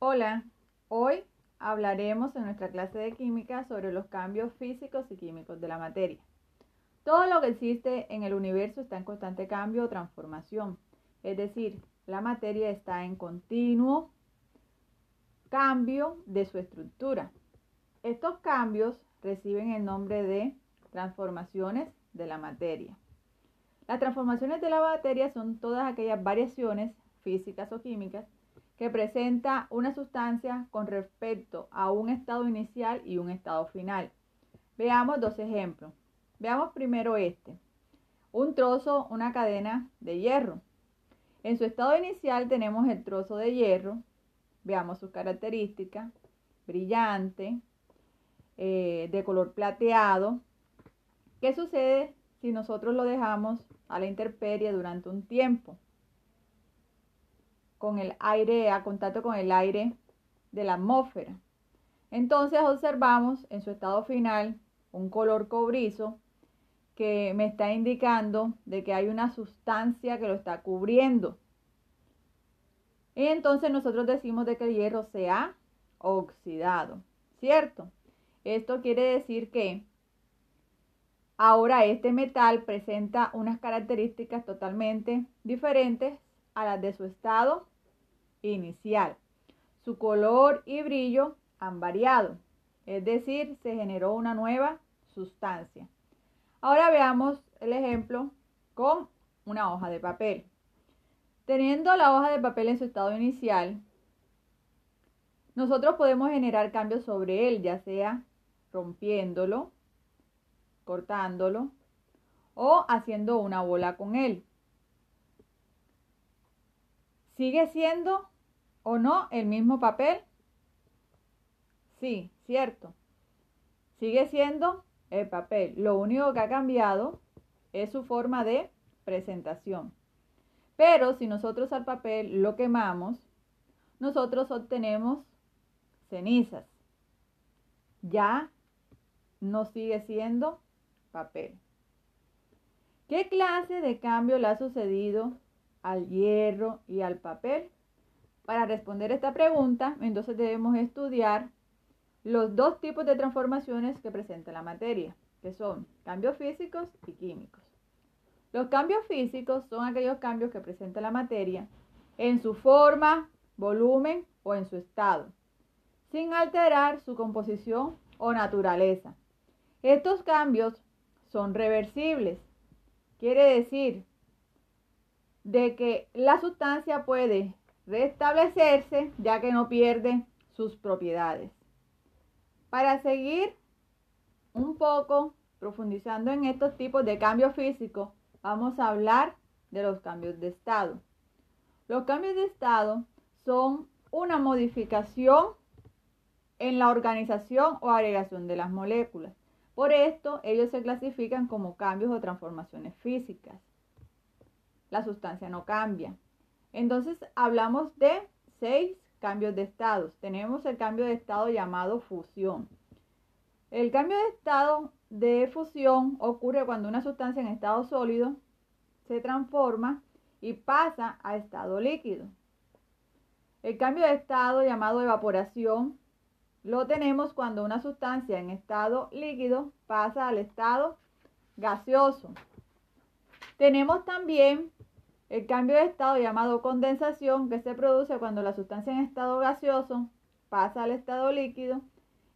Hola, hoy hablaremos en nuestra clase de química sobre los cambios físicos y químicos de la materia. Todo lo que existe en el universo está en constante cambio o transformación, es decir, la materia está en continuo cambio de su estructura. Estos cambios reciben el nombre de transformaciones de la materia. Las transformaciones de la materia son todas aquellas variaciones físicas o químicas que presenta una sustancia con respecto a un estado inicial y un estado final. Veamos dos ejemplos. Veamos primero este. Un trozo, una cadena de hierro. En su estado inicial tenemos el trozo de hierro. Veamos sus características. Brillante, eh, de color plateado. ¿Qué sucede si nosotros lo dejamos a la intemperie durante un tiempo? Con el aire, a contacto con el aire de la atmósfera. Entonces observamos en su estado final un color cobrizo que me está indicando de que hay una sustancia que lo está cubriendo. Y entonces nosotros decimos de que el hierro se ha oxidado, ¿cierto? Esto quiere decir que ahora este metal presenta unas características totalmente diferentes a las de su estado inicial. Su color y brillo han variado, es decir, se generó una nueva sustancia. Ahora veamos el ejemplo con una hoja de papel. Teniendo la hoja de papel en su estado inicial, nosotros podemos generar cambios sobre él, ya sea rompiéndolo, cortándolo o haciendo una bola con él. ¿Sigue siendo o no el mismo papel? Sí, cierto. Sigue siendo el papel. Lo único que ha cambiado es su forma de presentación. Pero si nosotros al papel lo quemamos, nosotros obtenemos cenizas. Ya no sigue siendo papel. ¿Qué clase de cambio le ha sucedido al hierro y al papel? Para responder esta pregunta, entonces debemos estudiar los dos tipos de transformaciones que presenta la materia, que son cambios físicos y químicos. Los cambios físicos son aquellos cambios que presenta la materia en su forma, volumen o en su estado, sin alterar su composición o naturaleza. Estos cambios son reversibles. Quiere decir de que la sustancia puede restablecerse ya que no pierde sus propiedades. Para seguir un poco profundizando en estos tipos de cambios físicos, vamos a hablar de los cambios de estado. Los cambios de estado son una modificación en la organización o agregación de las moléculas. Por esto, ellos se clasifican como cambios o transformaciones físicas. La sustancia no cambia. Entonces, hablamos de seis cambios de estados. Tenemos el cambio de estado llamado fusión. El cambio de estado de fusión ocurre cuando una sustancia en estado sólido se transforma y pasa a estado líquido. El cambio de estado llamado evaporación lo tenemos cuando una sustancia en estado líquido pasa al estado gaseoso. Tenemos también el cambio de estado llamado condensación que se produce cuando la sustancia en estado gaseoso pasa al estado líquido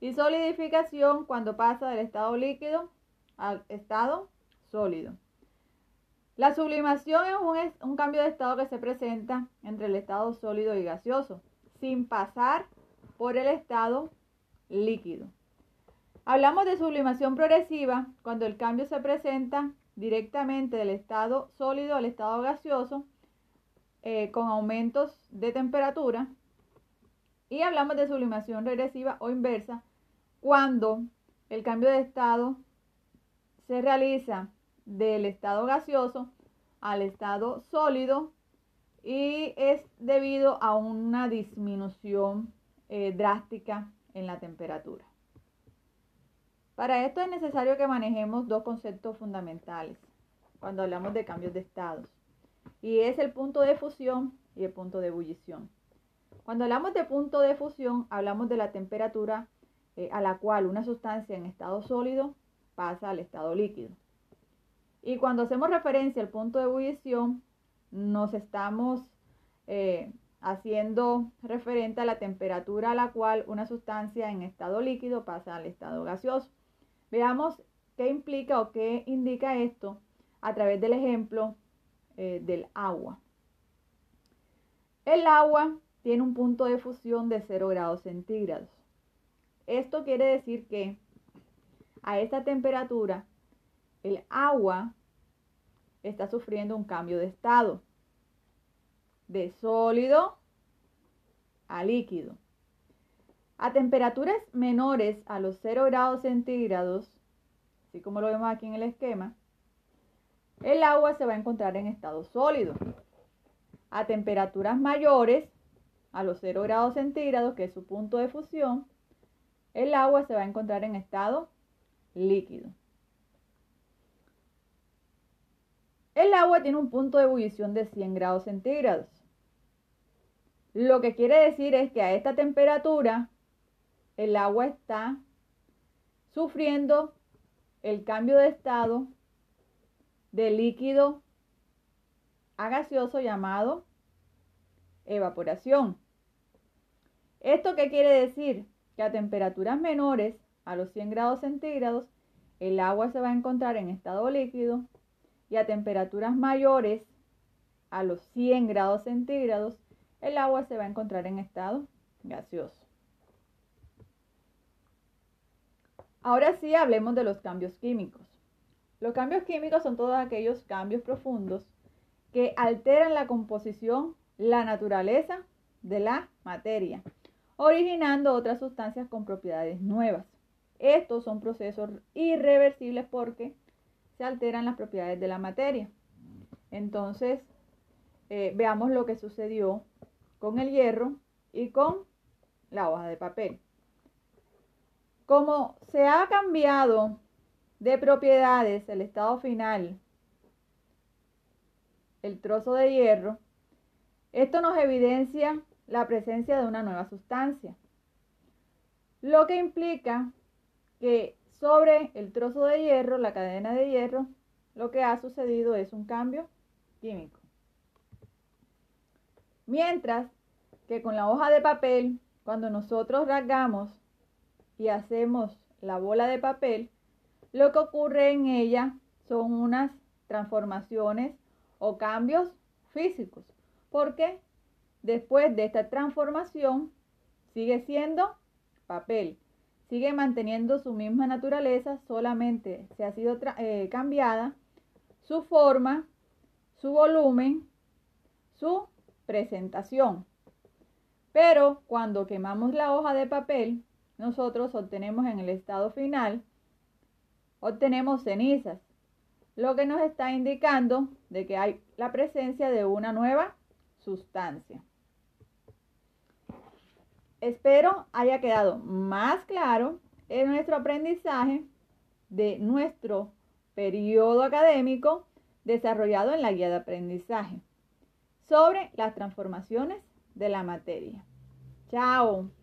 y solidificación cuando pasa del estado líquido al estado sólido. La sublimación es un, un, cambio de estado que se presenta entre el estado sólido y gaseoso, sin pasar por el estado líquido. Hablamos de sublimación progresiva cuando el cambio se presenta directamente del estado sólido al estado gaseoso eh, con aumentos de temperatura. Y hablamos de sublimación regresiva o inversa cuando el cambio de estado se realiza del estado gaseoso al estado sólido y es debido a una disminución eh, drástica en la temperatura. Para esto es necesario que manejemos dos conceptos fundamentales cuando hablamos de cambios de estados, y es el punto de fusión y el punto de ebullición. Cuando hablamos de punto de fusión, hablamos de la temperatura eh, a la cual una sustancia en estado sólido pasa al estado líquido. Y cuando hacemos referencia al punto de ebullición, nos estamos eh, haciendo referente a la temperatura a la cual una sustancia en estado líquido pasa al estado gaseoso. Veamos qué implica o qué indica esto a través del ejemplo eh, del agua. El agua tiene un punto de fusión de 0 grados centígrados. Esto quiere decir que a esta temperatura el agua está sufriendo un cambio de estado de sólido a líquido. A temperaturas menores a los 0 grados centígrados, así como lo vemos aquí en el esquema, el agua se va a encontrar en estado sólido. A temperaturas mayores, a los 0 grados centígrados, que es su punto de fusión, el agua se va a encontrar en estado líquido. El agua tiene un punto de ebullición de 100 grados centígrados. Lo que quiere decir es que a esta temperatura el agua está sufriendo el cambio de estado de líquido a gaseoso llamado evaporación. ¿Esto qué quiere decir? Que a temperaturas menores, a los 100 grados centígrados, el agua se va a encontrar en estado líquido y a temperaturas mayores, a los 100 grados centígrados, el agua se va a encontrar en estado gaseoso. Ahora sí hablemos de los cambios químicos. Los cambios químicos son todos aquellos cambios profundos que alteran la composición, la naturaleza de la materia, originando otras sustancias con propiedades nuevas. Estos son procesos irreversibles porque se alteran las propiedades de la materia. Entonces, eh, veamos lo que sucedió con el hierro y con la hoja de papel. Como se ha cambiado de propiedades el estado final, el trozo de hierro, esto nos evidencia la presencia de una nueva sustancia, lo que implica que sobre el trozo de hierro, la cadena de hierro, lo que ha sucedido es un cambio químico. Mientras que con la hoja de papel, cuando nosotros rasgamos y hacemos la bola de papel, lo que ocurre en ella son unas transformaciones o cambios físicos. Porque después de esta transformación sigue siendo papel sigue manteniendo su misma naturaleza, solamente se ha sido eh, cambiada su forma, su volumen, su presentación. Pero cuando quemamos la hoja de papel, nosotros obtenemos en el estado final, obtenemos cenizas, lo que nos está indicando de que hay la presencia de una nueva sustancia. Espero haya quedado más claro en nuestro aprendizaje de nuestro periodo académico desarrollado en la guía de aprendizaje sobre las transformaciones de la materia. Chao.